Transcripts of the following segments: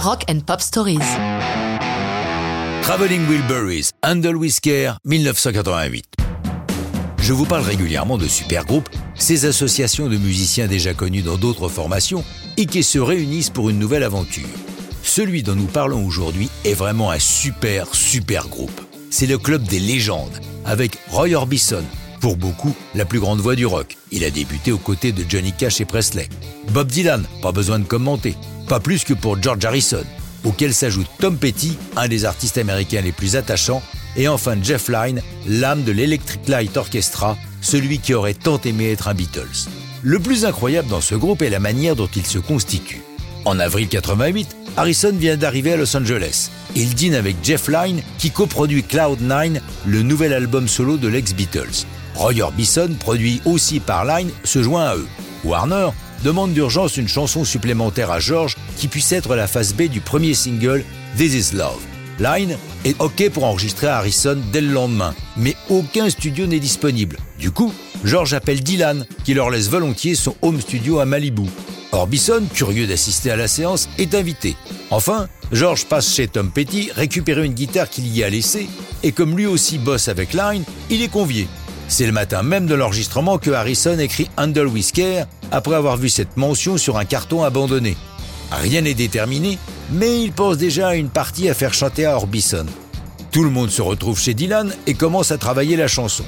Rock and Pop Stories. Traveling Wilburys, Handle Whisker, 1988. Je vous parle régulièrement de supergroupes, ces associations de musiciens déjà connus dans d'autres formations et qui se réunissent pour une nouvelle aventure. Celui dont nous parlons aujourd'hui est vraiment un super, super groupe. C'est le club des légendes, avec Roy Orbison, pour beaucoup la plus grande voix du rock. Il a débuté aux côtés de Johnny Cash et Presley. Bob Dylan, pas besoin de commenter, pas plus que pour George Harrison, auquel s'ajoute Tom Petty, un des artistes américains les plus attachants, et enfin Jeff Lynne, l'âme de l'Electric Light Orchestra, celui qui aurait tant aimé être un Beatles. Le plus incroyable dans ce groupe est la manière dont il se constitue. En avril 88, Harrison vient d'arriver à Los Angeles. Il dîne avec Jeff Lynne qui coproduit Cloud9, le nouvel album solo de l'ex-Beatles. Roy Orbison, produit aussi par Line, se joint à eux. Warner demande d'urgence une chanson supplémentaire à George qui puisse être la face B du premier single This Is Love. Line est OK pour enregistrer Harrison dès le lendemain, mais aucun studio n'est disponible. Du coup, George appelle Dylan, qui leur laisse volontiers son home studio à Malibu. Orbison, curieux d'assister à la séance, est invité. Enfin, George passe chez Tom Petty récupérer une guitare qu'il y a laissée, et comme lui aussi bosse avec Line, il est convié. C'est le matin même de l'enregistrement que Harrison écrit Handle Whisker après avoir vu cette mention sur un carton abandonné. Rien n'est déterminé, mais il pense déjà à une partie à faire chanter à Orbison. Tout le monde se retrouve chez Dylan et commence à travailler la chanson.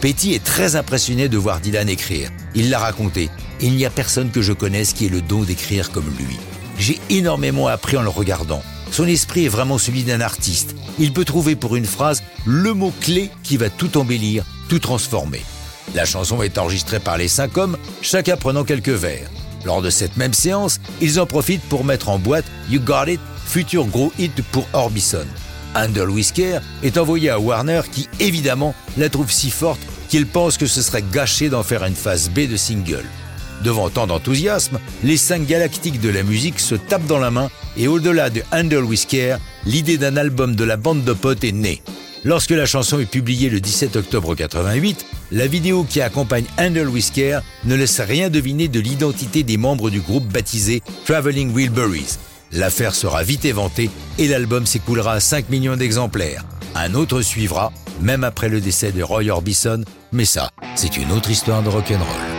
Petty est très impressionné de voir Dylan écrire. Il l'a raconté. Il n'y a personne que je connaisse qui ait le don d'écrire comme lui. J'ai énormément appris en le regardant. Son esprit est vraiment celui d'un artiste. Il peut trouver pour une phrase le mot clé qui va tout embellir, tout transformer. La chanson est enregistrée par les cinq hommes, chacun prenant quelques vers. Lors de cette même séance, ils en profitent pour mettre en boîte You Got It, futur gros hit pour Orbison. Handle Whisker est envoyé à Warner qui, évidemment, la trouve si forte qu'il pense que ce serait gâché d'en faire une phase B de single. Devant tant d'enthousiasme, les cinq galactiques de la musique se tapent dans la main et au-delà de Handle Whisker, l'idée d'un album de la bande de potes est née. Lorsque la chanson est publiée le 17 octobre 88, la vidéo qui accompagne Handle Whisker ne laisse rien deviner de l'identité des membres du groupe baptisé Traveling Wilburys. L'affaire sera vite éventée et l'album s'écoulera à 5 millions d'exemplaires. Un autre suivra, même après le décès de Roy Orbison, mais ça, c'est une autre histoire de rock'n'roll.